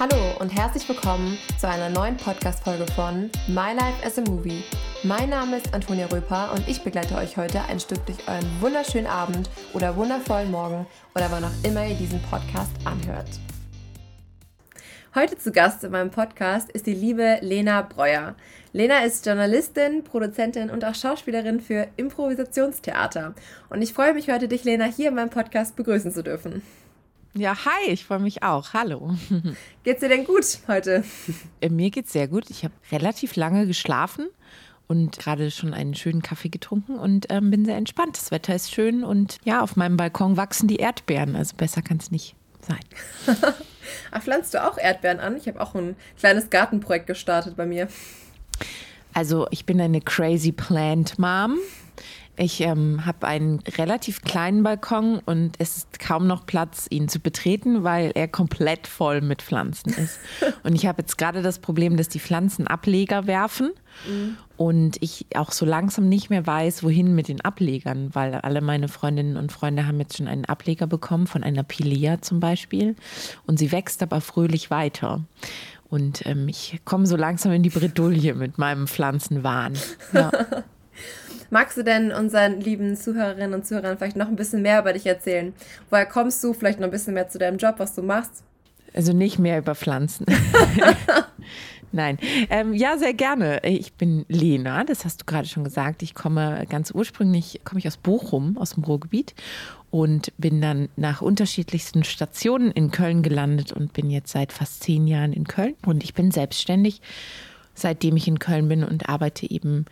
Hallo und herzlich willkommen zu einer neuen Podcast-Folge von My Life as a Movie. Mein Name ist Antonia Röper und ich begleite euch heute ein Stück durch euren wunderschönen Abend oder wundervollen Morgen oder wann auch immer ihr diesen Podcast anhört. Heute zu Gast in meinem Podcast ist die liebe Lena Breuer. Lena ist Journalistin, Produzentin und auch Schauspielerin für Improvisationstheater. Und ich freue mich heute, dich, Lena, hier in meinem Podcast begrüßen zu dürfen. Ja, hi, ich freue mich auch. Hallo. Geht's dir denn gut heute? Äh, mir geht's sehr gut. Ich habe relativ lange geschlafen und gerade schon einen schönen Kaffee getrunken und ähm, bin sehr entspannt. Das Wetter ist schön und ja, auf meinem Balkon wachsen die Erdbeeren. Also besser kann es nicht sein. Ach, pflanzt du auch Erdbeeren an? Ich habe auch ein kleines Gartenprojekt gestartet bei mir. Also ich bin eine Crazy Plant Mom. Ich ähm, habe einen relativ kleinen Balkon und es ist kaum noch Platz, ihn zu betreten, weil er komplett voll mit Pflanzen ist. und ich habe jetzt gerade das Problem, dass die Pflanzen Ableger werfen mhm. und ich auch so langsam nicht mehr weiß, wohin mit den Ablegern, weil alle meine Freundinnen und Freunde haben jetzt schon einen Ableger bekommen von einer Pilea zum Beispiel und sie wächst aber fröhlich weiter. Und ähm, ich komme so langsam in die Bredouille mit meinem Pflanzenwahn. Ja. Magst du denn unseren lieben Zuhörerinnen und Zuhörern vielleicht noch ein bisschen mehr über dich erzählen? Woher kommst du? Vielleicht noch ein bisschen mehr zu deinem Job, was du machst? Also nicht mehr über Pflanzen. Nein. Ähm, ja, sehr gerne. Ich bin Lena, das hast du gerade schon gesagt. Ich komme ganz ursprünglich, komme ich aus Bochum, aus dem Ruhrgebiet und bin dann nach unterschiedlichsten Stationen in Köln gelandet und bin jetzt seit fast zehn Jahren in Köln. Und ich bin selbstständig, seitdem ich in Köln bin und arbeite eben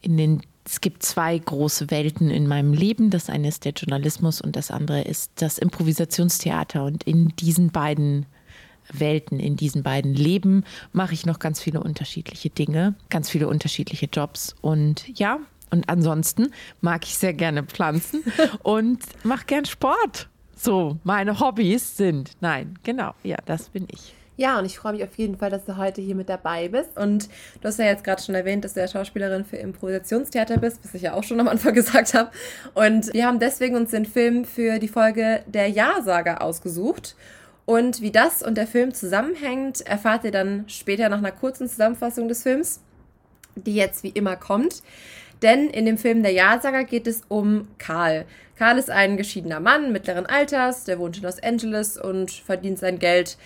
in den es gibt zwei große Welten in meinem Leben. Das eine ist der Journalismus und das andere ist das Improvisationstheater. Und in diesen beiden Welten, in diesen beiden Leben mache ich noch ganz viele unterschiedliche Dinge, ganz viele unterschiedliche Jobs. Und ja, und ansonsten mag ich sehr gerne Pflanzen und mache gern Sport. So, meine Hobbys sind. Nein, genau, ja, das bin ich. Ja, und ich freue mich auf jeden Fall, dass du heute hier mit dabei bist. Und du hast ja jetzt gerade schon erwähnt, dass du ja Schauspielerin für Improvisationstheater bist, was ich ja auch schon am Anfang gesagt habe. Und wir haben deswegen uns den Film für die Folge Der Ja-Sager ausgesucht. Und wie das und der Film zusammenhängt, erfahrt ihr dann später nach einer kurzen Zusammenfassung des Films, die jetzt wie immer kommt. Denn in dem Film Der Ja-Sager geht es um Karl. Karl ist ein geschiedener Mann mittleren Alters, der wohnt in Los Angeles und verdient sein Geld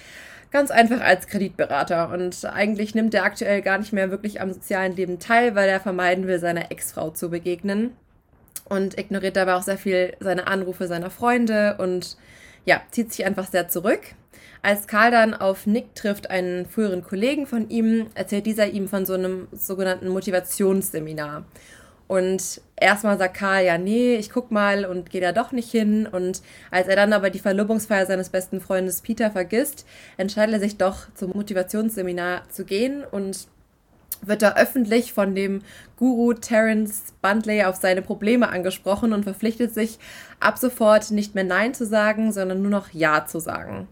ganz einfach als Kreditberater. Und eigentlich nimmt er aktuell gar nicht mehr wirklich am sozialen Leben teil, weil er vermeiden will, seiner Ex-Frau zu begegnen. Und ignoriert dabei auch sehr viel seine Anrufe seiner Freunde und ja, zieht sich einfach sehr zurück. Als Karl dann auf Nick trifft, einen früheren Kollegen von ihm, erzählt dieser ihm von so einem sogenannten Motivationsseminar. Und erstmal sagt Karl, ja, nee, ich guck mal und gehe da doch nicht hin. Und als er dann aber die Verlobungsfeier seines besten Freundes Peter vergisst, entscheidet er sich doch zum Motivationsseminar zu gehen und wird da öffentlich von dem Guru Terence Buntley auf seine Probleme angesprochen und verpflichtet sich ab sofort nicht mehr Nein zu sagen, sondern nur noch Ja zu sagen.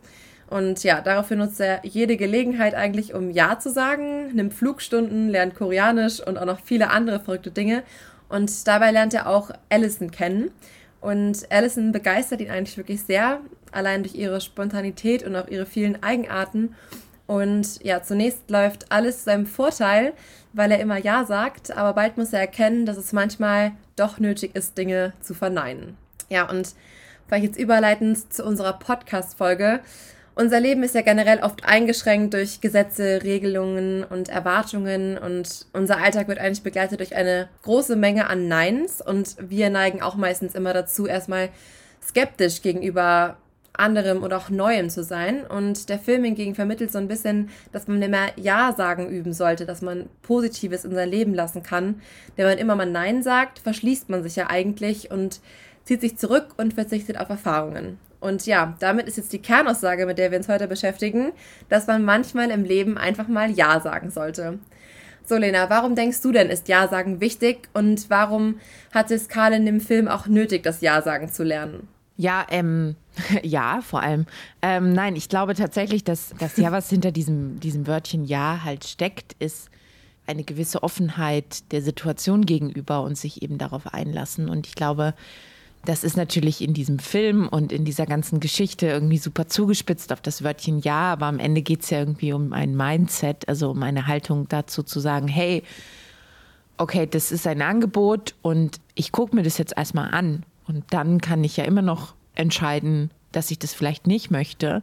Und ja, daraufhin nutzt er jede Gelegenheit eigentlich, um Ja zu sagen, nimmt Flugstunden, lernt Koreanisch und auch noch viele andere verrückte Dinge. Und dabei lernt er auch Allison kennen. Und Allison begeistert ihn eigentlich wirklich sehr, allein durch ihre Spontanität und auch ihre vielen Eigenarten. Und ja, zunächst läuft alles zu seinem Vorteil, weil er immer Ja sagt, aber bald muss er erkennen, dass es manchmal doch nötig ist, Dinge zu verneinen. Ja, und vielleicht jetzt überleitend zu unserer Podcast-Folge. Unser Leben ist ja generell oft eingeschränkt durch Gesetze, Regelungen und Erwartungen und unser Alltag wird eigentlich begleitet durch eine große Menge an Neins und wir neigen auch meistens immer dazu, erstmal skeptisch gegenüber anderem oder auch Neuem zu sein. Und der Film hingegen vermittelt so ein bisschen, dass man immer Ja sagen üben sollte, dass man Positives in sein Leben lassen kann. Wenn man immer mal Nein sagt, verschließt man sich ja eigentlich und zieht sich zurück und verzichtet auf Erfahrungen. Und ja, damit ist jetzt die Kernaussage, mit der wir uns heute beschäftigen, dass man manchmal im Leben einfach mal Ja sagen sollte. So, Lena, warum denkst du denn, ist Ja sagen wichtig und warum hat es Karl in dem Film auch nötig, das Ja sagen zu lernen? Ja, ähm, ja, vor allem. Ähm, nein, ich glaube tatsächlich, dass das Ja, was hinter diesem, diesem Wörtchen Ja halt steckt, ist eine gewisse Offenheit der Situation gegenüber und sich eben darauf einlassen. Und ich glaube, das ist natürlich in diesem Film und in dieser ganzen Geschichte irgendwie super zugespitzt auf das Wörtchen Ja, aber am Ende geht es ja irgendwie um ein Mindset, also um eine Haltung dazu zu sagen, hey, okay, das ist ein Angebot und ich gucke mir das jetzt erstmal an. Und dann kann ich ja immer noch entscheiden, dass ich das vielleicht nicht möchte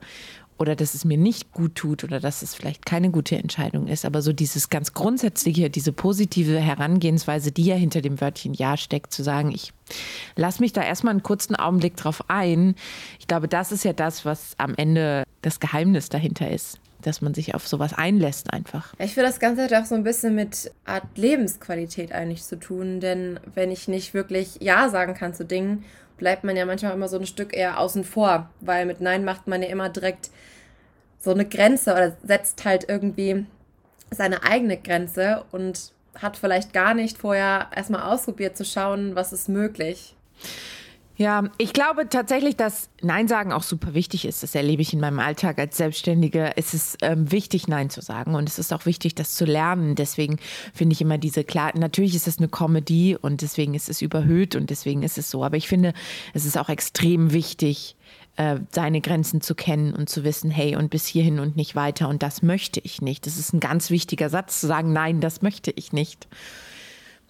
oder dass es mir nicht gut tut oder dass es vielleicht keine gute Entscheidung ist. Aber so dieses ganz grundsätzliche, diese positive Herangehensweise, die ja hinter dem Wörtchen Ja steckt, zu sagen, ich lasse mich da erstmal einen kurzen Augenblick drauf ein. Ich glaube, das ist ja das, was am Ende das Geheimnis dahinter ist dass man sich auf sowas einlässt einfach. Ich finde, das Ganze hat auch so ein bisschen mit Art Lebensqualität eigentlich zu tun, denn wenn ich nicht wirklich Ja sagen kann zu Dingen, bleibt man ja manchmal immer so ein Stück eher außen vor, weil mit Nein macht man ja immer direkt so eine Grenze oder setzt halt irgendwie seine eigene Grenze und hat vielleicht gar nicht vorher erstmal ausprobiert zu schauen, was ist möglich. Ja, ich glaube tatsächlich, dass Nein sagen auch super wichtig ist. Das erlebe ich in meinem Alltag als Selbstständige. Es ist ähm, wichtig, Nein zu sagen und es ist auch wichtig, das zu lernen. Deswegen finde ich immer diese klar. Natürlich ist es eine Comedy und deswegen ist es überhöht und deswegen ist es so. Aber ich finde, es ist auch extrem wichtig, äh, seine Grenzen zu kennen und zu wissen, hey, und bis hierhin und nicht weiter und das möchte ich nicht. Das ist ein ganz wichtiger Satz, zu sagen, nein, das möchte ich nicht.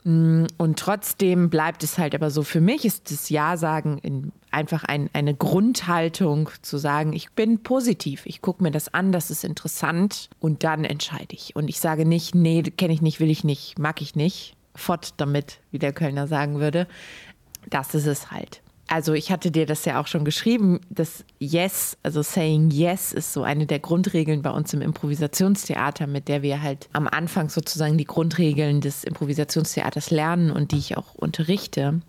Mm, und trotzdem bleibt es halt aber so, für mich ist das Ja-Sagen einfach ein, eine Grundhaltung zu sagen, ich bin positiv, ich gucke mir das an, das ist interessant und dann entscheide ich. Und ich sage nicht, nee, kenne ich nicht, will ich nicht, mag ich nicht, fort damit, wie der Kölner sagen würde. Das ist es halt also ich hatte dir das ja auch schon geschrieben, das Yes, also Saying Yes ist so eine der Grundregeln bei uns im Improvisationstheater, mit der wir halt am Anfang sozusagen die Grundregeln des Improvisationstheaters lernen und die ich auch unterrichte.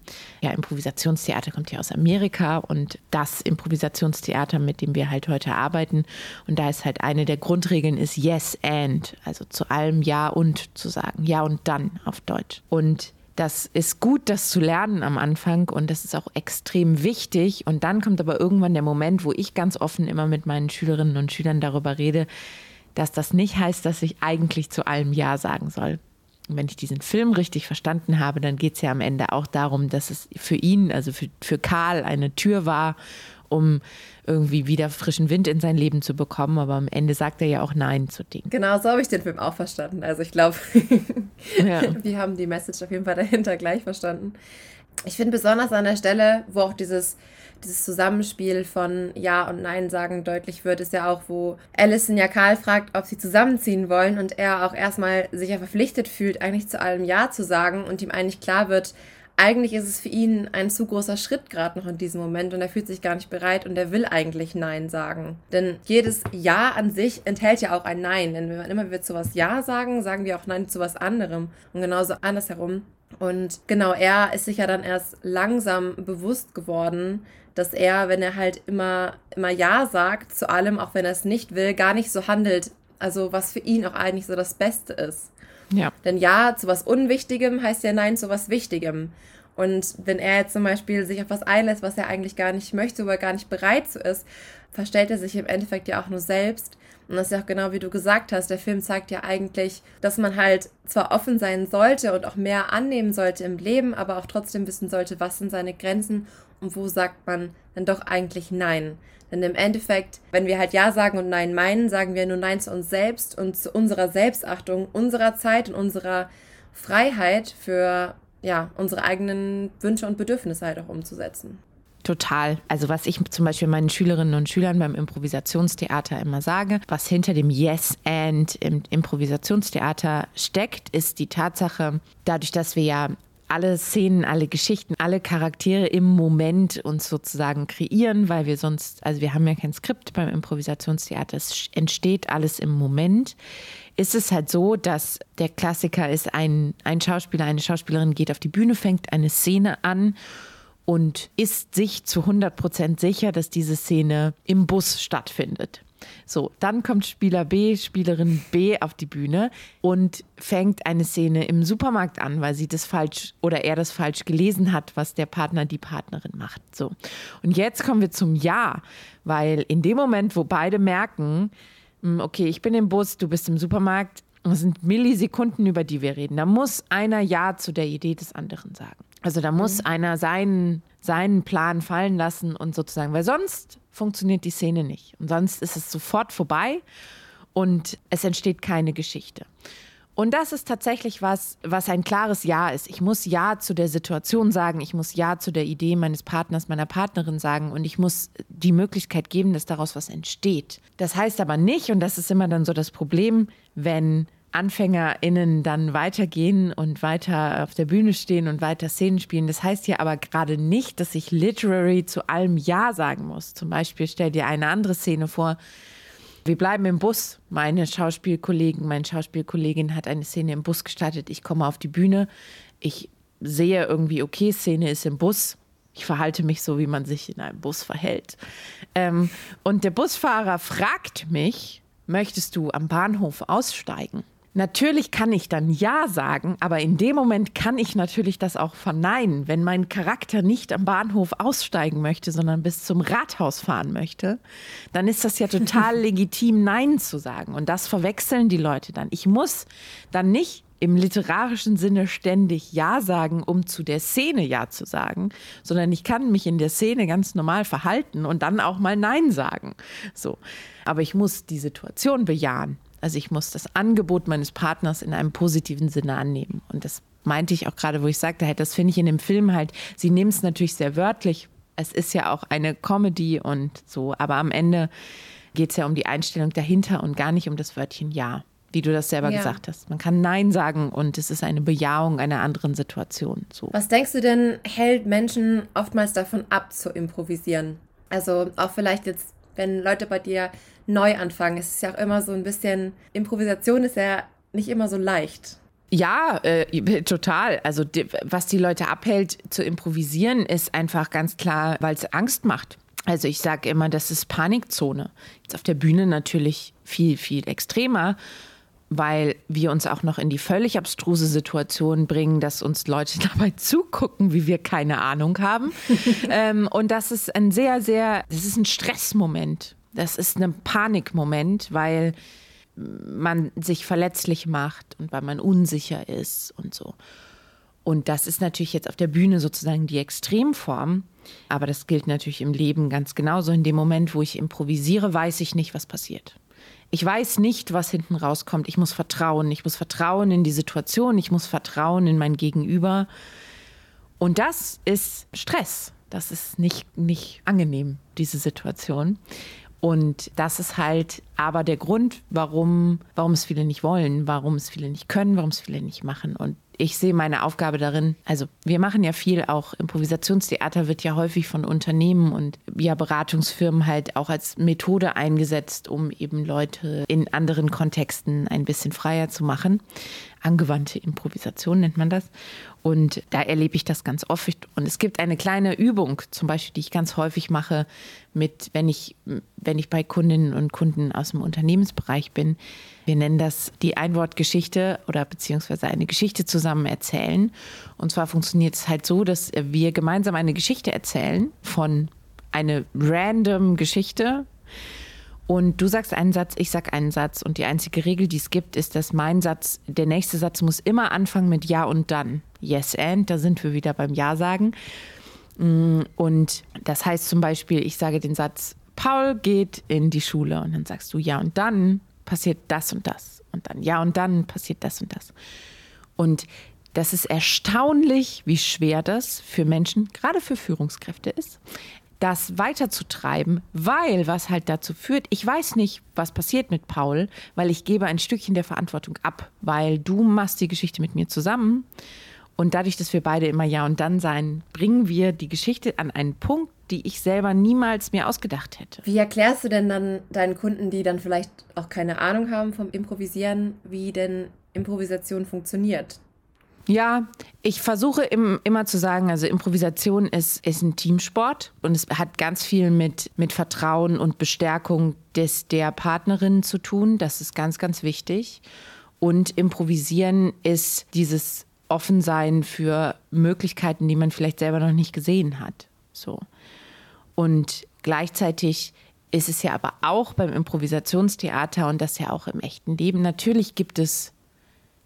Ja, Improvisationstheater kommt ja aus Amerika und das Improvisationstheater, mit dem wir halt heute arbeiten. Und da ist halt eine der Grundregeln ist Yes and, also zu allem Ja und zu sagen, Ja und dann auf Deutsch. Und das ist gut, das zu lernen am Anfang und das ist auch extrem wichtig. Und dann kommt aber irgendwann der Moment, wo ich ganz offen immer mit meinen Schülerinnen und Schülern darüber rede, dass das nicht heißt, dass ich eigentlich zu allem Ja sagen soll. Und wenn ich diesen Film richtig verstanden habe, dann geht es ja am Ende auch darum, dass es für ihn, also für, für Karl, eine Tür war um irgendwie wieder frischen Wind in sein Leben zu bekommen. Aber am Ende sagt er ja auch Nein zu Dingen. Genau, so habe ich den Film auch verstanden. Also ich glaube, ja. wir haben die Message auf jeden Fall dahinter gleich verstanden. Ich finde besonders an der Stelle, wo auch dieses, dieses Zusammenspiel von Ja und Nein sagen deutlich wird, ist ja auch, wo Alison ja Karl fragt, ob sie zusammenziehen wollen und er auch erstmal sich ja verpflichtet fühlt, eigentlich zu allem Ja zu sagen und ihm eigentlich klar wird, eigentlich ist es für ihn ein zu großer Schritt gerade noch in diesem Moment und er fühlt sich gar nicht bereit und er will eigentlich Nein sagen. Denn jedes Ja an sich enthält ja auch ein Nein. Denn wenn man immer wieder zu was Ja sagen, sagen wir auch Nein zu was anderem. Und genauso andersherum. Und genau, er ist sich ja dann erst langsam bewusst geworden, dass er, wenn er halt immer, immer Ja sagt zu allem, auch wenn er es nicht will, gar nicht so handelt. Also was für ihn auch eigentlich so das Beste ist. Ja. Denn Ja zu was Unwichtigem heißt ja Nein zu was Wichtigem. Und wenn er jetzt zum Beispiel sich auf was einlässt, was er eigentlich gar nicht möchte, wo er gar nicht bereit zu ist, verstellt er sich im Endeffekt ja auch nur selbst. Und das ist ja auch genau wie du gesagt hast, der Film zeigt ja eigentlich, dass man halt zwar offen sein sollte und auch mehr annehmen sollte im Leben, aber auch trotzdem wissen sollte, was sind seine Grenzen und wo sagt man dann doch eigentlich Nein. Denn im Endeffekt, wenn wir halt Ja sagen und Nein meinen, sagen wir nur Nein zu uns selbst und zu unserer Selbstachtung, unserer Zeit und unserer Freiheit für ja, unsere eigenen Wünsche und Bedürfnisse halt auch umzusetzen. Total. Also was ich zum Beispiel meinen Schülerinnen und Schülern beim Improvisationstheater immer sage, was hinter dem Yes and im Improvisationstheater steckt, ist die Tatsache, dadurch, dass wir ja alle Szenen, alle Geschichten, alle Charaktere im Moment uns sozusagen kreieren, weil wir sonst, also wir haben ja kein Skript beim Improvisationstheater, es entsteht alles im Moment. Ist es halt so, dass der Klassiker ist, ein, ein Schauspieler, eine Schauspielerin geht auf die Bühne, fängt eine Szene an und ist sich zu 100 Prozent sicher, dass diese Szene im Bus stattfindet. So, dann kommt Spieler B, Spielerin B auf die Bühne und fängt eine Szene im Supermarkt an, weil sie das falsch oder er das falsch gelesen hat, was der Partner, die Partnerin macht. So. Und jetzt kommen wir zum Ja, weil in dem Moment, wo beide merken, hm, okay, ich bin im Bus, du bist im Supermarkt, das sind Millisekunden, über die wir reden. Da muss einer Ja zu der Idee des anderen sagen. Also da muss mhm. einer seinen, seinen Plan fallen lassen und sozusagen, weil sonst funktioniert die Szene nicht. Und sonst ist es sofort vorbei und es entsteht keine Geschichte. Und das ist tatsächlich was, was ein klares Ja ist. Ich muss Ja zu der Situation sagen, ich muss Ja zu der Idee meines Partners, meiner Partnerin sagen und ich muss die Möglichkeit geben, dass daraus was entsteht. Das heißt aber nicht, und das ist immer dann so das Problem, wenn AnfängerInnen dann weitergehen und weiter auf der Bühne stehen und weiter Szenen spielen. Das heißt ja aber gerade nicht, dass ich literary zu allem Ja sagen muss. Zum Beispiel stell dir eine andere Szene vor, wir bleiben im Bus. Meine Schauspielkollegen, meine Schauspielkollegin hat eine Szene im Bus gestartet. Ich komme auf die Bühne. Ich sehe irgendwie, okay, Szene ist im Bus. Ich verhalte mich so, wie man sich in einem Bus verhält. Ähm, und der Busfahrer fragt mich, möchtest du am Bahnhof aussteigen? Natürlich kann ich dann Ja sagen, aber in dem Moment kann ich natürlich das auch verneinen. Wenn mein Charakter nicht am Bahnhof aussteigen möchte, sondern bis zum Rathaus fahren möchte, dann ist das ja total legitim, Nein zu sagen. Und das verwechseln die Leute dann. Ich muss dann nicht im literarischen Sinne ständig Ja sagen, um zu der Szene Ja zu sagen, sondern ich kann mich in der Szene ganz normal verhalten und dann auch mal Nein sagen. So. Aber ich muss die Situation bejahen. Also ich muss das Angebot meines Partners in einem positiven Sinne annehmen. Und das meinte ich auch gerade, wo ich sagte, halt, das finde ich in dem Film halt, sie nehmen es natürlich sehr wörtlich. Es ist ja auch eine Comedy und so, aber am Ende geht es ja um die Einstellung dahinter und gar nicht um das Wörtchen Ja, wie du das selber ja. gesagt hast. Man kann Nein sagen und es ist eine Bejahung einer anderen Situation. So. Was denkst du denn, hält Menschen oftmals davon ab zu improvisieren? Also auch vielleicht jetzt, wenn Leute bei dir neu anfangen. Es ist ja auch immer so ein bisschen, Improvisation ist ja nicht immer so leicht. Ja, äh, total. Also die, was die Leute abhält zu improvisieren, ist einfach ganz klar, weil es Angst macht. Also ich sage immer, das ist Panikzone. Jetzt auf der Bühne natürlich viel, viel extremer, weil wir uns auch noch in die völlig abstruse Situation bringen, dass uns Leute dabei zugucken, wie wir keine Ahnung haben. ähm, und das ist ein sehr, sehr, das ist ein Stressmoment das ist ein Panikmoment, weil man sich verletzlich macht und weil man unsicher ist und so. Und das ist natürlich jetzt auf der Bühne sozusagen die Extremform. Aber das gilt natürlich im Leben ganz genauso. In dem Moment, wo ich improvisiere, weiß ich nicht, was passiert. Ich weiß nicht, was hinten rauskommt. Ich muss vertrauen. Ich muss vertrauen in die Situation. Ich muss vertrauen in mein Gegenüber. Und das ist Stress. Das ist nicht, nicht angenehm, diese Situation. Und das ist halt aber der Grund, warum, warum es viele nicht wollen, warum es viele nicht können, warum es viele nicht machen. Und ich sehe meine Aufgabe darin, also wir machen ja viel, auch Improvisationstheater wird ja häufig von Unternehmen und ja Beratungsfirmen halt auch als Methode eingesetzt, um eben Leute in anderen Kontexten ein bisschen freier zu machen. Angewandte Improvisation nennt man das. Und da erlebe ich das ganz oft. Und es gibt eine kleine Übung, zum Beispiel, die ich ganz häufig mache, mit, wenn ich, wenn ich bei Kundinnen und Kunden aus dem Unternehmensbereich bin. Wir nennen das die Einwortgeschichte oder beziehungsweise eine Geschichte zusammen erzählen. Und zwar funktioniert es halt so, dass wir gemeinsam eine Geschichte erzählen von eine random Geschichte und du sagst einen Satz, ich sag einen Satz. Und die einzige Regel, die es gibt, ist, dass mein Satz, der nächste Satz muss immer anfangen mit Ja und dann. Yes and, da sind wir wieder beim Ja sagen. Mm, und das heißt zum Beispiel, ich sage den Satz, Paul geht in die Schule. Und dann sagst du Ja und dann passiert das und das. Und dann Ja und dann passiert das und das. Und das ist erstaunlich, wie schwer das für Menschen, gerade für Führungskräfte ist das weiterzutreiben, weil was halt dazu führt, ich weiß nicht, was passiert mit Paul, weil ich gebe ein Stückchen der Verantwortung ab, weil du machst die Geschichte mit mir zusammen und dadurch, dass wir beide immer Ja und Dann sein, bringen wir die Geschichte an einen Punkt, die ich selber niemals mir ausgedacht hätte. Wie erklärst du denn dann deinen Kunden, die dann vielleicht auch keine Ahnung haben vom Improvisieren, wie denn Improvisation funktioniert? Ja, ich versuche im, immer zu sagen, also Improvisation ist, ist ein Teamsport und es hat ganz viel mit, mit Vertrauen und Bestärkung des, der Partnerin zu tun. Das ist ganz, ganz wichtig. Und Improvisieren ist dieses Offensein für Möglichkeiten, die man vielleicht selber noch nicht gesehen hat. So. Und gleichzeitig ist es ja aber auch beim Improvisationstheater und das ja auch im echten Leben. Natürlich gibt es,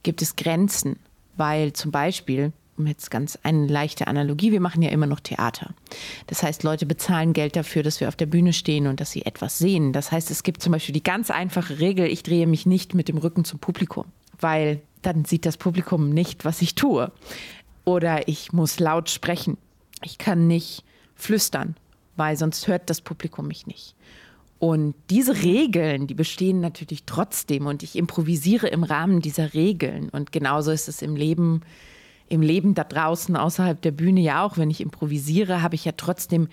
gibt es Grenzen weil zum Beispiel, um jetzt ganz eine leichte Analogie, wir machen ja immer noch Theater. Das heißt, Leute bezahlen Geld dafür, dass wir auf der Bühne stehen und dass sie etwas sehen. Das heißt, es gibt zum Beispiel die ganz einfache Regel, ich drehe mich nicht mit dem Rücken zum Publikum, weil dann sieht das Publikum nicht, was ich tue. Oder ich muss laut sprechen. Ich kann nicht flüstern, weil sonst hört das Publikum mich nicht. Und diese Regeln, die bestehen natürlich trotzdem und ich improvisiere im Rahmen dieser Regeln. Und genauso ist es im Leben, im Leben da draußen außerhalb der Bühne ja auch. Wenn ich improvisiere, habe ich ja trotzdem,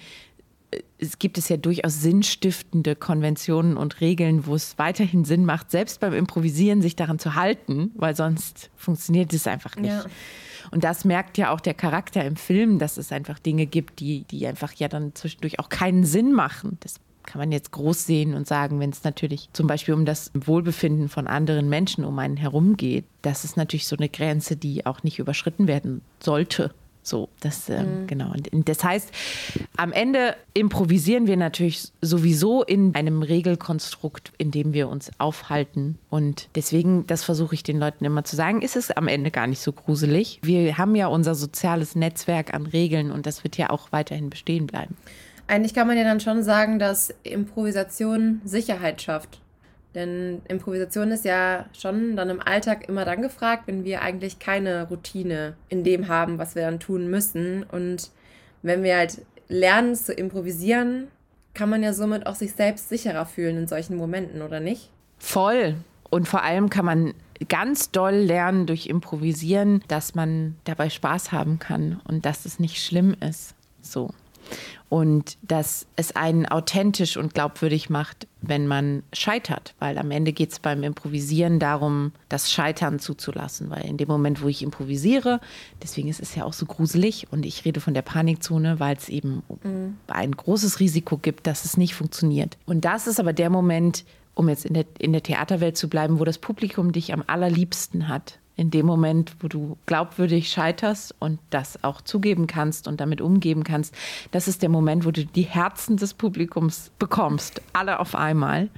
äh, es gibt es ja durchaus sinnstiftende Konventionen und Regeln, wo es weiterhin Sinn macht, selbst beim Improvisieren sich daran zu halten, weil sonst funktioniert es einfach nicht. Ja. Und das merkt ja auch der Charakter im Film, dass es einfach Dinge gibt, die, die einfach ja dann zwischendurch auch keinen Sinn machen. Das kann man jetzt groß sehen und sagen, wenn es natürlich zum Beispiel um das Wohlbefinden von anderen Menschen um einen herum geht, das ist natürlich so eine Grenze, die auch nicht überschritten werden sollte. So, das, äh, mhm. genau. Und das heißt, am Ende improvisieren wir natürlich sowieso in einem Regelkonstrukt, in dem wir uns aufhalten. Und deswegen, das versuche ich den Leuten immer zu sagen, ist es am Ende gar nicht so gruselig. Wir haben ja unser soziales Netzwerk an Regeln und das wird ja auch weiterhin bestehen bleiben. Eigentlich kann man ja dann schon sagen, dass Improvisation Sicherheit schafft. Denn Improvisation ist ja schon dann im Alltag immer dann gefragt, wenn wir eigentlich keine Routine in dem haben, was wir dann tun müssen. Und wenn wir halt lernen zu improvisieren, kann man ja somit auch sich selbst sicherer fühlen in solchen Momenten, oder nicht? Voll. Und vor allem kann man ganz doll lernen durch Improvisieren, dass man dabei Spaß haben kann und dass es nicht schlimm ist. So und dass es einen authentisch und glaubwürdig macht, wenn man scheitert, weil am Ende geht es beim Improvisieren darum, das Scheitern zuzulassen, weil in dem Moment, wo ich improvisiere, deswegen ist es ja auch so gruselig und ich rede von der Panikzone, weil es eben mhm. ein großes Risiko gibt, dass es nicht funktioniert. Und das ist aber der Moment, um jetzt in der, in der Theaterwelt zu bleiben, wo das Publikum dich am allerliebsten hat in dem Moment, wo du glaubwürdig scheiterst und das auch zugeben kannst und damit umgeben kannst, das ist der Moment, wo du die Herzen des Publikums bekommst, alle auf einmal.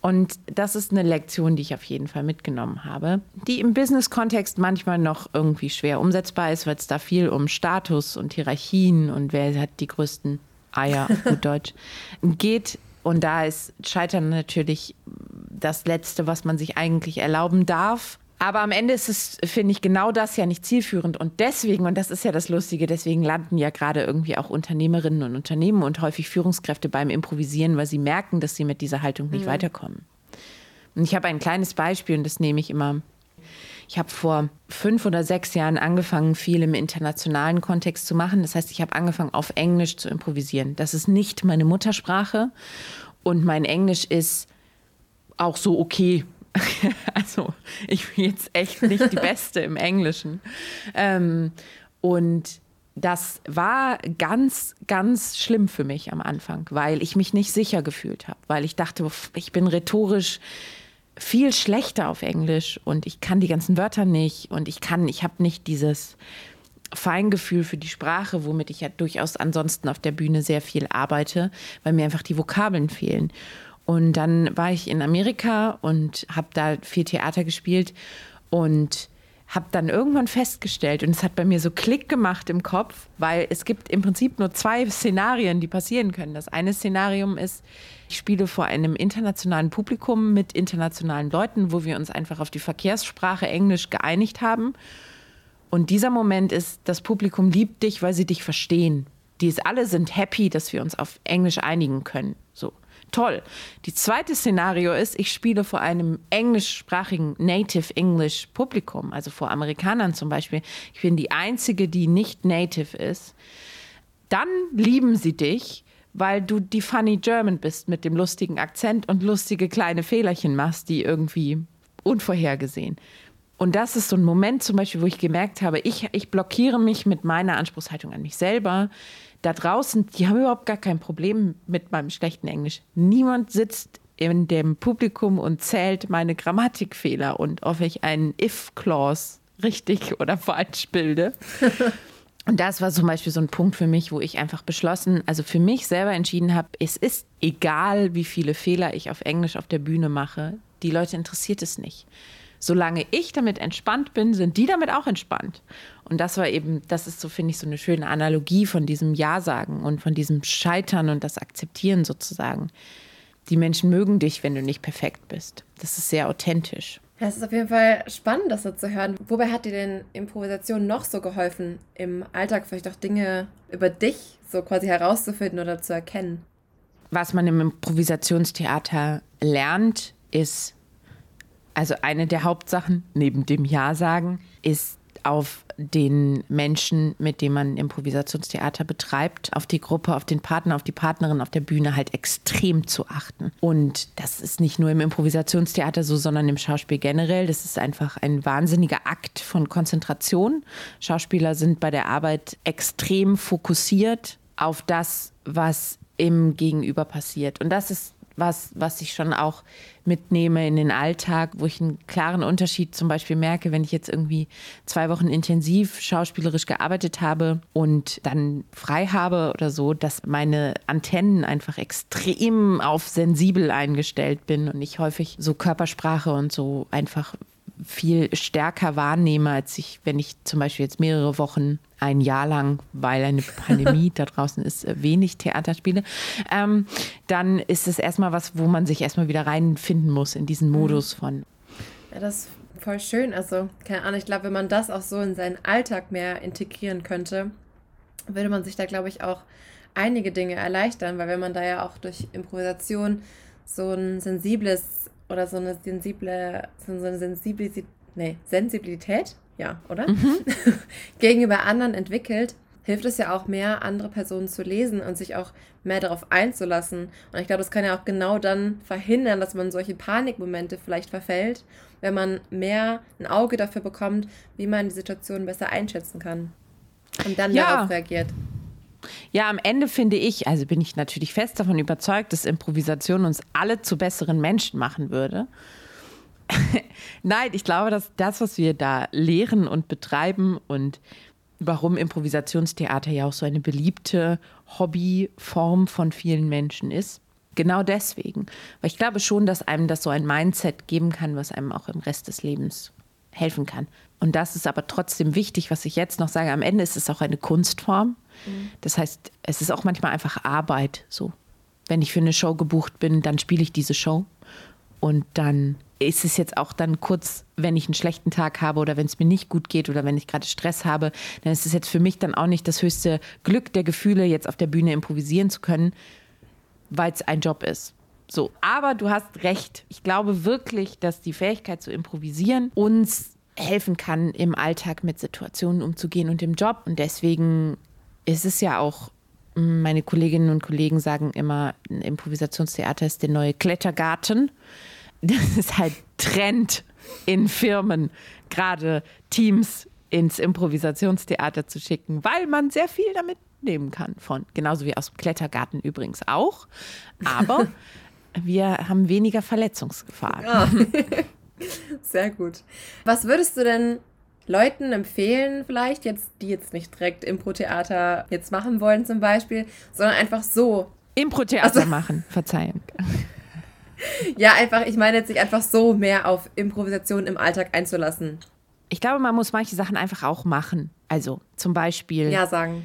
Und das ist eine Lektion, die ich auf jeden Fall mitgenommen habe, die im Business-Kontext manchmal noch irgendwie schwer umsetzbar ist, weil es da viel um Status und Hierarchien und wer hat die größten Eier, auf gut Deutsch, geht. Und da ist Scheitern natürlich das Letzte, was man sich eigentlich erlauben darf. Aber am Ende ist es, finde ich, genau das ja nicht zielführend. Und deswegen, und das ist ja das Lustige, deswegen landen ja gerade irgendwie auch Unternehmerinnen und Unternehmen und häufig Führungskräfte beim Improvisieren, weil sie merken, dass sie mit dieser Haltung nicht mhm. weiterkommen. Und ich habe ein kleines Beispiel und das nehme ich immer. Ich habe vor fünf oder sechs Jahren angefangen, viel im internationalen Kontext zu machen. Das heißt, ich habe angefangen, auf Englisch zu improvisieren. Das ist nicht meine Muttersprache und mein Englisch ist auch so okay, also ich bin jetzt echt nicht die Beste im Englischen. Ähm, und das war ganz, ganz schlimm für mich am Anfang, weil ich mich nicht sicher gefühlt habe, weil ich dachte, ich bin rhetorisch viel schlechter auf Englisch und ich kann die ganzen Wörter nicht und ich kann, ich habe nicht dieses Feingefühl für die Sprache, womit ich ja durchaus ansonsten auf der Bühne sehr viel arbeite, weil mir einfach die Vokabeln fehlen. Und dann war ich in Amerika und habe da viel Theater gespielt und habe dann irgendwann festgestellt, und es hat bei mir so Klick gemacht im Kopf, weil es gibt im Prinzip nur zwei Szenarien, die passieren können. Das eine Szenarium ist, ich spiele vor einem internationalen Publikum mit internationalen Leuten, wo wir uns einfach auf die Verkehrssprache Englisch geeinigt haben. Und dieser Moment ist, das Publikum liebt dich, weil sie dich verstehen. Die alle sind happy, dass wir uns auf Englisch einigen können. Toll. Die zweite Szenario ist, ich spiele vor einem englischsprachigen Native English Publikum, also vor Amerikanern zum Beispiel. Ich bin die Einzige, die nicht Native ist. Dann lieben sie dich, weil du die funny German bist mit dem lustigen Akzent und lustige kleine Fehlerchen machst, die irgendwie unvorhergesehen. Und das ist so ein Moment zum Beispiel, wo ich gemerkt habe, ich, ich blockiere mich mit meiner Anspruchshaltung an mich selber da draußen, die haben überhaupt gar kein Problem mit meinem schlechten Englisch. Niemand sitzt in dem Publikum und zählt meine Grammatikfehler und ob ich einen If-Clause richtig oder falsch bilde. Und das war zum Beispiel so ein Punkt für mich, wo ich einfach beschlossen, also für mich selber entschieden habe, es ist egal, wie viele Fehler ich auf Englisch auf der Bühne mache. Die Leute interessiert es nicht solange ich damit entspannt bin, sind die damit auch entspannt. Und das war eben, das ist so, finde ich, so eine schöne Analogie von diesem Ja sagen und von diesem Scheitern und das Akzeptieren sozusagen. Die Menschen mögen dich, wenn du nicht perfekt bist. Das ist sehr authentisch. Ja, es ist auf jeden Fall spannend, das so zu hören. Wobei hat dir denn Improvisation noch so geholfen, im Alltag vielleicht auch Dinge über dich so quasi herauszufinden oder zu erkennen? Was man im Improvisationstheater lernt, ist, also eine der Hauptsachen neben dem Ja sagen, ist auf den Menschen, mit dem man Improvisationstheater betreibt, auf die Gruppe, auf den Partner, auf die Partnerin auf der Bühne halt extrem zu achten. Und das ist nicht nur im Improvisationstheater so, sondern im Schauspiel generell. Das ist einfach ein wahnsinniger Akt von Konzentration. Schauspieler sind bei der Arbeit extrem fokussiert auf das, was im Gegenüber passiert. Und das ist was, was ich schon auch mitnehme in den Alltag, wo ich einen klaren Unterschied zum Beispiel merke, wenn ich jetzt irgendwie zwei Wochen intensiv schauspielerisch gearbeitet habe und dann frei habe oder so, dass meine Antennen einfach extrem auf sensibel eingestellt bin und ich häufig so Körpersprache und so einfach viel stärker wahrnehme, als ich, wenn ich zum Beispiel jetzt mehrere Wochen, ein Jahr lang, weil eine Pandemie da draußen ist, wenig Theater spiele, ähm, dann ist es erstmal was, wo man sich erstmal wieder reinfinden muss in diesen mhm. Modus von. Ja, das ist voll schön. Also, keine Ahnung, ich glaube, wenn man das auch so in seinen Alltag mehr integrieren könnte, würde man sich da, glaube ich, auch einige Dinge erleichtern, weil wenn man da ja auch durch Improvisation so ein sensibles oder so eine sensible, so eine Sensibilität, nee, Sensibilität, ja, oder? Mhm. Gegenüber anderen entwickelt, hilft es ja auch mehr, andere Personen zu lesen und sich auch mehr darauf einzulassen. Und ich glaube, das kann ja auch genau dann verhindern, dass man solche Panikmomente vielleicht verfällt, wenn man mehr ein Auge dafür bekommt, wie man die Situation besser einschätzen kann und dann ja. darauf reagiert. Ja, am Ende finde ich, also bin ich natürlich fest davon überzeugt, dass Improvisation uns alle zu besseren Menschen machen würde. Nein, ich glaube, dass das, was wir da lehren und betreiben und warum Improvisationstheater ja auch so eine beliebte Hobbyform von vielen Menschen ist, genau deswegen. Weil ich glaube schon, dass einem das so ein Mindset geben kann, was einem auch im Rest des Lebens helfen kann. Und das ist aber trotzdem wichtig, was ich jetzt noch sage. Am Ende ist es auch eine Kunstform. Mhm. Das heißt, es ist auch manchmal einfach Arbeit. So, wenn ich für eine Show gebucht bin, dann spiele ich diese Show. Und dann ist es jetzt auch dann kurz, wenn ich einen schlechten Tag habe oder wenn es mir nicht gut geht oder wenn ich gerade Stress habe, dann ist es jetzt für mich dann auch nicht das höchste Glück der Gefühle, jetzt auf der Bühne improvisieren zu können, weil es ein Job ist. So, aber du hast recht. Ich glaube wirklich, dass die Fähigkeit zu improvisieren uns helfen kann, im Alltag mit Situationen umzugehen und im Job. Und deswegen ist es ja auch, meine Kolleginnen und Kollegen sagen immer, ein Improvisationstheater ist der neue Klettergarten. Das ist halt Trend in Firmen, gerade Teams ins Improvisationstheater zu schicken, weil man sehr viel damit nehmen kann von. Genauso wie aus dem Klettergarten übrigens auch. Aber wir haben weniger Verletzungsgefahr. Ja. Sehr gut. Was würdest du denn Leuten empfehlen, vielleicht jetzt, die jetzt nicht direkt Impro-Theater jetzt machen wollen zum Beispiel, sondern einfach so. Impro-Theater also, machen, Verzeihung. ja, einfach, ich meine jetzt sich einfach so mehr auf Improvisation im Alltag einzulassen. Ich glaube, man muss manche Sachen einfach auch machen. Also zum Beispiel. Ja, sagen.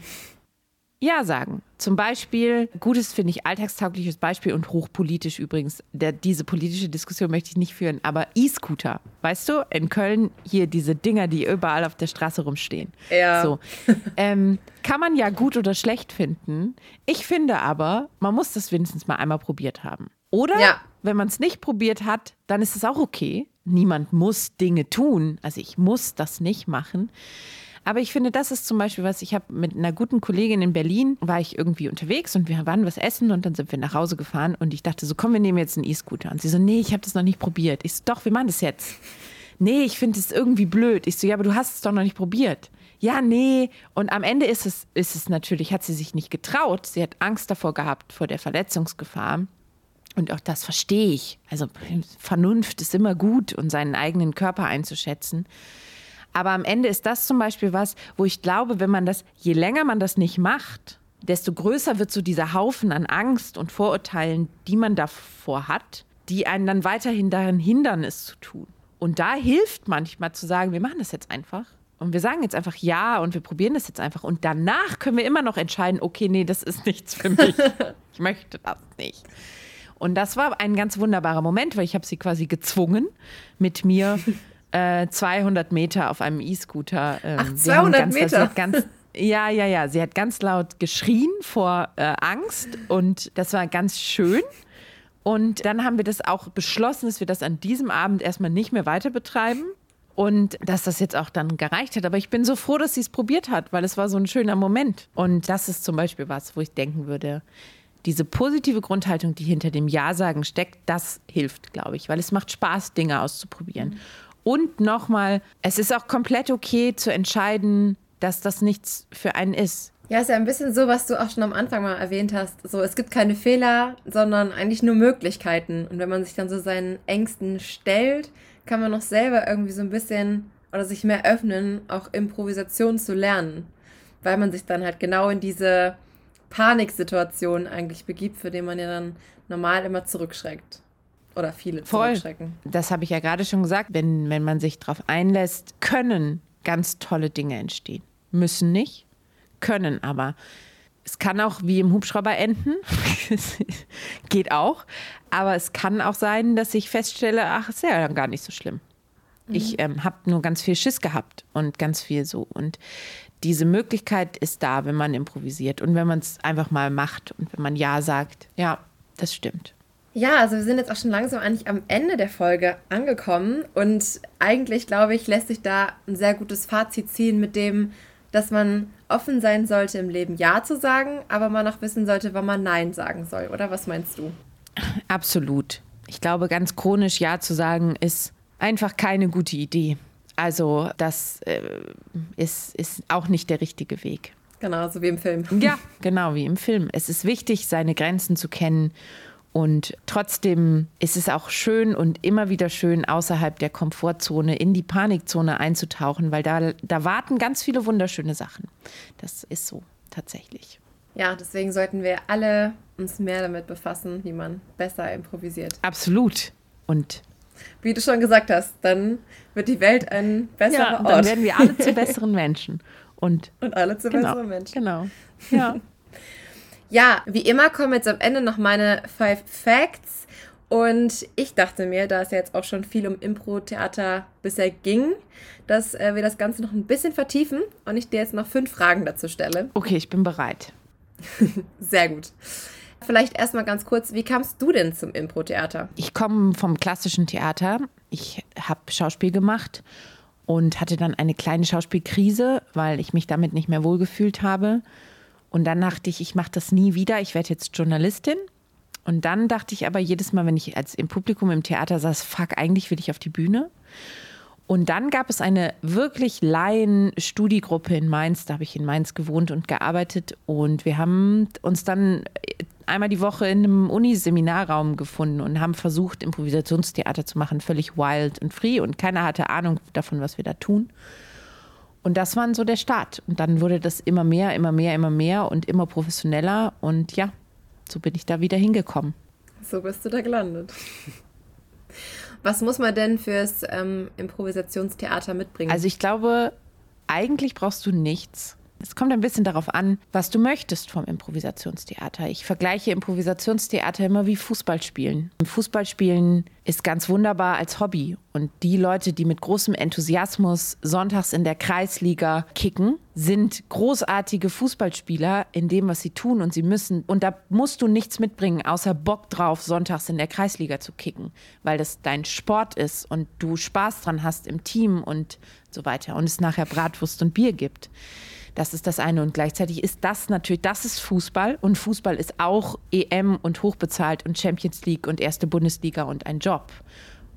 Ja sagen. Zum Beispiel, gutes finde ich, alltagstaugliches Beispiel und hochpolitisch übrigens. Der, diese politische Diskussion möchte ich nicht führen, aber E-Scooter. Weißt du, in Köln hier diese Dinger, die überall auf der Straße rumstehen. Ja. So. Ähm, kann man ja gut oder schlecht finden. Ich finde aber, man muss das wenigstens mal einmal probiert haben. Oder ja. wenn man es nicht probiert hat, dann ist es auch okay. Niemand muss Dinge tun. Also ich muss das nicht machen. Aber ich finde, das ist zum Beispiel was, ich habe mit einer guten Kollegin in Berlin, war ich irgendwie unterwegs und wir waren was essen und dann sind wir nach Hause gefahren und ich dachte so, komm, wir nehmen jetzt einen E-Scooter. Und sie so, nee, ich habe das noch nicht probiert. Ich so, doch, wir machen das jetzt. Nee, ich finde es irgendwie blöd. Ich so, ja, aber du hast es doch noch nicht probiert. Ja, nee. Und am Ende ist es, ist es natürlich, hat sie sich nicht getraut. Sie hat Angst davor gehabt, vor der Verletzungsgefahr. Und auch das verstehe ich. Also Vernunft ist immer gut und seinen eigenen Körper einzuschätzen. Aber am Ende ist das zum Beispiel was, wo ich glaube, wenn man das, je länger man das nicht macht, desto größer wird so dieser Haufen an Angst und Vorurteilen, die man davor hat, die einen dann weiterhin daran hindern, es zu tun. Und da hilft manchmal zu sagen, wir machen das jetzt einfach. Und wir sagen jetzt einfach ja und wir probieren das jetzt einfach. Und danach können wir immer noch entscheiden, okay, nee, das ist nichts für mich. ich möchte das nicht. Und das war ein ganz wunderbarer Moment, weil ich habe sie quasi gezwungen, mit mir äh, 200 Meter auf einem E-Scooter. Ähm, Ach, 200 ganz, Meter? Ganz, ja, ja, ja. Sie hat ganz laut geschrien vor äh, Angst und das war ganz schön. Und dann haben wir das auch beschlossen, dass wir das an diesem Abend erstmal nicht mehr weiter betreiben und dass das jetzt auch dann gereicht hat. Aber ich bin so froh, dass sie es probiert hat, weil es war so ein schöner Moment. Und das ist zum Beispiel was, wo ich denken würde, diese positive Grundhaltung, die hinter dem Ja-Sagen steckt, das hilft, glaube ich, weil es macht Spaß, Dinge auszuprobieren. Mhm. Und nochmal, es ist auch komplett okay zu entscheiden, dass das nichts für einen ist. Ja, ist ja ein bisschen so, was du auch schon am Anfang mal erwähnt hast. So, es gibt keine Fehler, sondern eigentlich nur Möglichkeiten. Und wenn man sich dann so seinen Ängsten stellt, kann man noch selber irgendwie so ein bisschen oder sich mehr öffnen, auch Improvisation zu lernen. Weil man sich dann halt genau in diese Paniksituation eigentlich begibt, für die man ja dann normal immer zurückschreckt. Oder viele Voll. zurückschrecken. Das habe ich ja gerade schon gesagt. Wenn, wenn man sich darauf einlässt, können ganz tolle Dinge entstehen. Müssen nicht, können aber. Es kann auch wie im Hubschrauber enden. Geht auch. Aber es kann auch sein, dass ich feststelle, ach, ist ja gar nicht so schlimm. Mhm. Ich ähm, habe nur ganz viel Schiss gehabt und ganz viel so. Und diese Möglichkeit ist da, wenn man improvisiert und wenn man es einfach mal macht und wenn man Ja sagt. Ja, das stimmt. Ja, also wir sind jetzt auch schon langsam eigentlich am Ende der Folge angekommen und eigentlich, glaube ich, lässt sich da ein sehr gutes Fazit ziehen mit dem, dass man offen sein sollte im Leben Ja zu sagen, aber man auch wissen sollte, wann man Nein sagen soll, oder was meinst du? Absolut. Ich glaube, ganz chronisch Ja zu sagen ist einfach keine gute Idee. Also das äh, ist, ist auch nicht der richtige Weg. Genau, so wie im Film. Ja, genau wie im Film. Es ist wichtig, seine Grenzen zu kennen und trotzdem ist es auch schön und immer wieder schön, außerhalb der Komfortzone in die Panikzone einzutauchen, weil da, da warten ganz viele wunderschöne Sachen. Das ist so tatsächlich. Ja, deswegen sollten wir alle uns mehr damit befassen, wie man besser improvisiert. Absolut. Und wie du schon gesagt hast, dann wird die Welt ein besserer ja, Ort. Dann werden wir alle zu besseren Menschen. Und, und alle zu genau, besseren Menschen. Genau. Ja. Ja, wie immer kommen jetzt am Ende noch meine Five Facts. Und ich dachte mir, da es ja jetzt auch schon viel um Impro-Theater bisher ging, dass äh, wir das Ganze noch ein bisschen vertiefen und ich dir jetzt noch fünf Fragen dazu stelle. Okay, ich bin bereit. Sehr gut. Vielleicht erstmal ganz kurz, wie kamst du denn zum Impro-Theater? Ich komme vom klassischen Theater. Ich habe Schauspiel gemacht und hatte dann eine kleine Schauspielkrise, weil ich mich damit nicht mehr wohlgefühlt habe. Und dann dachte ich, ich mache das nie wieder, ich werde jetzt Journalistin. Und dann dachte ich aber jedes Mal, wenn ich als im Publikum im Theater saß, fuck, eigentlich will ich auf die Bühne. Und dann gab es eine wirklich Laien-Studiegruppe in Mainz. Da habe ich in Mainz gewohnt und gearbeitet. Und wir haben uns dann einmal die Woche in einem Uniseminarraum gefunden und haben versucht, Improvisationstheater zu machen. Völlig wild und free. Und keiner hatte Ahnung davon, was wir da tun. Und das war so der Start. Und dann wurde das immer mehr, immer mehr, immer mehr und immer professioneller. Und ja, so bin ich da wieder hingekommen. So bist du da gelandet. Was muss man denn fürs ähm, Improvisationstheater mitbringen? Also ich glaube, eigentlich brauchst du nichts. Es kommt ein bisschen darauf an, was du möchtest vom Improvisationstheater. Ich vergleiche Improvisationstheater immer wie Fußballspielen. Fußballspielen ist ganz wunderbar als Hobby. Und die Leute, die mit großem Enthusiasmus sonntags in der Kreisliga kicken, sind großartige Fußballspieler in dem, was sie tun. Und sie müssen, und da musst du nichts mitbringen, außer Bock drauf, sonntags in der Kreisliga zu kicken, weil das dein Sport ist und du Spaß dran hast im Team und so weiter. Und es nachher Bratwurst und Bier gibt. Das ist das eine. Und gleichzeitig ist das natürlich, das ist Fußball. Und Fußball ist auch EM und hochbezahlt und Champions League und erste Bundesliga und ein Job.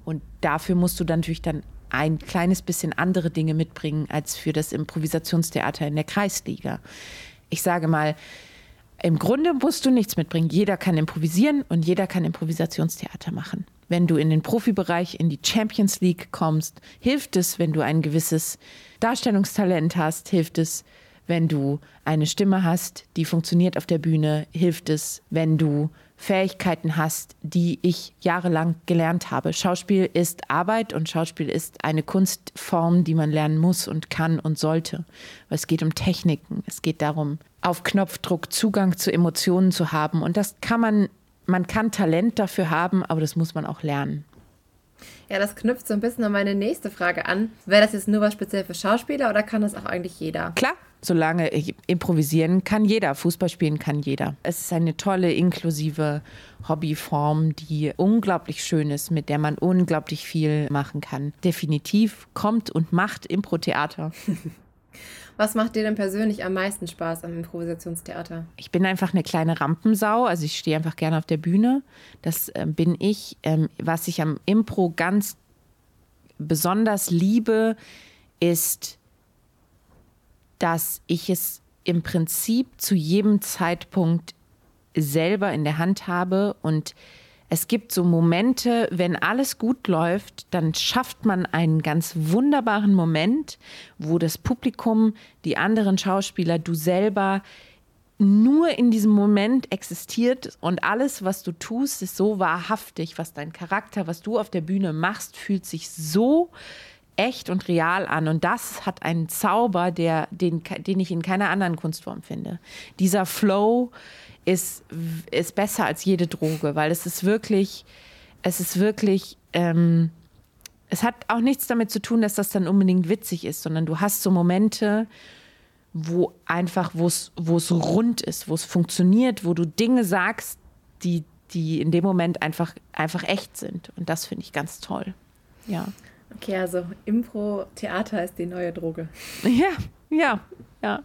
Und dafür musst du dann natürlich dann ein kleines bisschen andere Dinge mitbringen als für das Improvisationstheater in der Kreisliga. Ich sage mal, im Grunde musst du nichts mitbringen. Jeder kann improvisieren und jeder kann Improvisationstheater machen. Wenn du in den Profibereich, in die Champions League kommst, hilft es, wenn du ein gewisses Darstellungstalent hast, hilft es, Wenn du eine Stimme hast, die funktioniert auf der Bühne, hilft es, wenn du Fähigkeiten hast, die ich jahrelang gelernt habe. Schauspiel ist Arbeit und Schauspiel ist eine Kunstform, die man lernen muss und kann und sollte. Es geht um Techniken, es geht darum, auf Knopfdruck Zugang zu Emotionen zu haben. Und das kann man, man kann Talent dafür haben, aber das muss man auch lernen. Ja, das knüpft so ein bisschen an meine nächste Frage an. Wäre das jetzt nur was speziell für Schauspieler oder kann das auch eigentlich jeder? Klar, solange improvisieren kann jeder, Fußball spielen kann jeder. Es ist eine tolle, inklusive Hobbyform, die unglaublich schön ist, mit der man unglaublich viel machen kann. Definitiv kommt und macht Impro-Theater. Was macht dir denn persönlich am meisten Spaß am Improvisationstheater? Ich bin einfach eine kleine Rampensau, also ich stehe einfach gerne auf der Bühne. Das äh, bin ich. Ähm, was ich am Impro ganz besonders liebe, ist, dass ich es im Prinzip zu jedem Zeitpunkt selber in der Hand habe. Und es gibt so Momente, wenn alles gut läuft, dann schafft man einen ganz wunderbaren Moment, wo das Publikum, die anderen Schauspieler, du selber nur in diesem Moment existiert und alles, was du tust, ist so wahrhaftig, was dein Charakter, was du auf der Bühne machst, fühlt sich so echt und real an. Und das hat einen Zauber, der, den, den ich in keiner anderen Kunstform finde. Dieser Flow, ist, ist besser als jede Droge, weil es ist wirklich, es ist wirklich, ähm, es hat auch nichts damit zu tun, dass das dann unbedingt witzig ist, sondern du hast so Momente, wo einfach, wo es, rund ist, wo es funktioniert, wo du Dinge sagst, die, die in dem Moment einfach, einfach echt sind. Und das finde ich ganz toll. Ja. Okay, also Impro-Theater ist die neue Droge. Ja, ja, ja.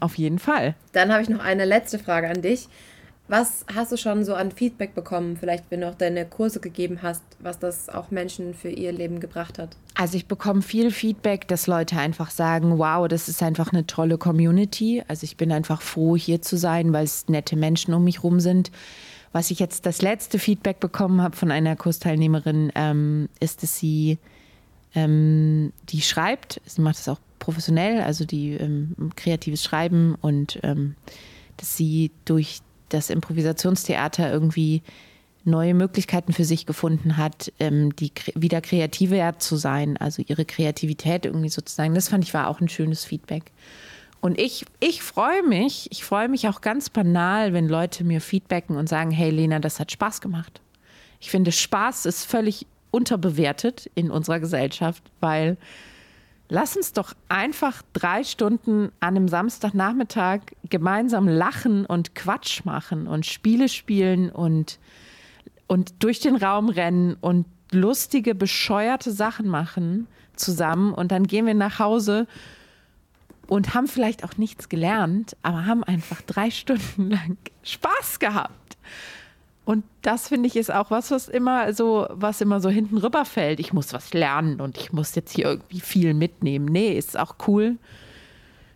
Auf jeden Fall. Dann habe ich noch eine letzte Frage an dich. Was hast du schon so an Feedback bekommen, vielleicht wenn du auch deine Kurse gegeben hast, was das auch Menschen für ihr Leben gebracht hat? Also ich bekomme viel Feedback, dass Leute einfach sagen, wow, das ist einfach eine tolle Community. Also ich bin einfach froh, hier zu sein, weil es nette Menschen um mich rum sind. Was ich jetzt das letzte Feedback bekommen habe von einer Kursteilnehmerin, ähm, ist, dass sie ähm, die schreibt, sie macht das auch professionell, also die ähm, kreatives Schreiben und ähm, dass sie durch das Improvisationstheater irgendwie neue Möglichkeiten für sich gefunden hat, ähm, die wieder kreativer zu sein, also ihre Kreativität irgendwie sozusagen. Das fand ich war auch ein schönes Feedback. Und ich, ich freue mich, ich freue mich auch ganz banal, wenn Leute mir feedbacken und sagen, hey Lena, das hat Spaß gemacht. Ich finde, Spaß ist völlig unterbewertet in unserer Gesellschaft, weil Lass uns doch einfach drei Stunden an einem Samstagnachmittag gemeinsam lachen und Quatsch machen und Spiele spielen und, und durch den Raum rennen und lustige, bescheuerte Sachen machen zusammen. Und dann gehen wir nach Hause und haben vielleicht auch nichts gelernt, aber haben einfach drei Stunden lang Spaß gehabt. Und das finde ich ist auch was, was immer so, was immer so hinten rüberfällt. Ich muss was lernen und ich muss jetzt hier irgendwie viel mitnehmen. Nee, ist auch cool,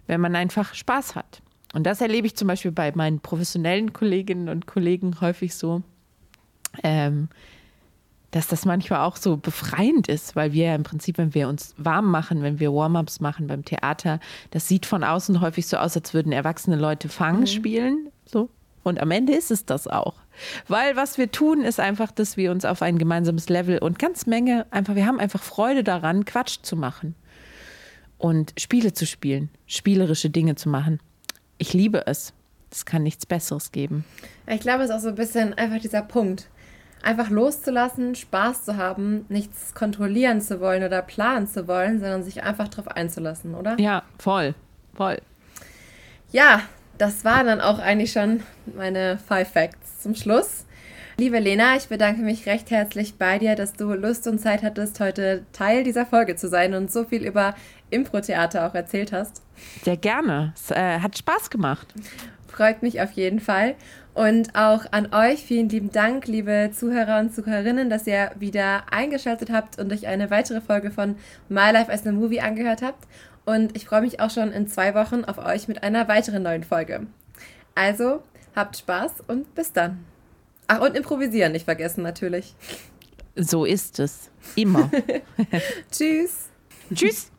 wenn man einfach Spaß hat. Und das erlebe ich zum Beispiel bei meinen professionellen Kolleginnen und Kollegen häufig so, ähm, dass das manchmal auch so befreiend ist, weil wir ja im Prinzip, wenn wir uns warm machen, wenn wir Warm-ups machen beim Theater, das sieht von außen häufig so aus, als würden erwachsene Leute Fang mhm. spielen. So. Und am Ende ist es das auch. Weil was wir tun, ist einfach, dass wir uns auf ein gemeinsames Level und ganz Menge einfach, wir haben einfach Freude daran, Quatsch zu machen und Spiele zu spielen, spielerische Dinge zu machen. Ich liebe es. Es kann nichts Besseres geben. Ich glaube, es ist auch so ein bisschen einfach dieser Punkt. Einfach loszulassen, Spaß zu haben, nichts kontrollieren zu wollen oder planen zu wollen, sondern sich einfach darauf einzulassen, oder? Ja, voll, voll. Ja, das waren dann auch eigentlich schon meine Five Facts zum Schluss. Liebe Lena, ich bedanke mich recht herzlich bei dir, dass du Lust und Zeit hattest, heute Teil dieser Folge zu sein und so viel über Impro-Theater auch erzählt hast. Sehr gerne. Es äh, hat Spaß gemacht. Freut mich auf jeden Fall. Und auch an euch vielen lieben Dank, liebe Zuhörer und Zuhörerinnen, dass ihr wieder eingeschaltet habt und euch eine weitere Folge von My Life as a Movie angehört habt. Und ich freue mich auch schon in zwei Wochen auf euch mit einer weiteren neuen Folge. Also, habt Spaß und bis dann. Ach, und improvisieren nicht vergessen natürlich. So ist es. Immer. Tschüss. Tschüss.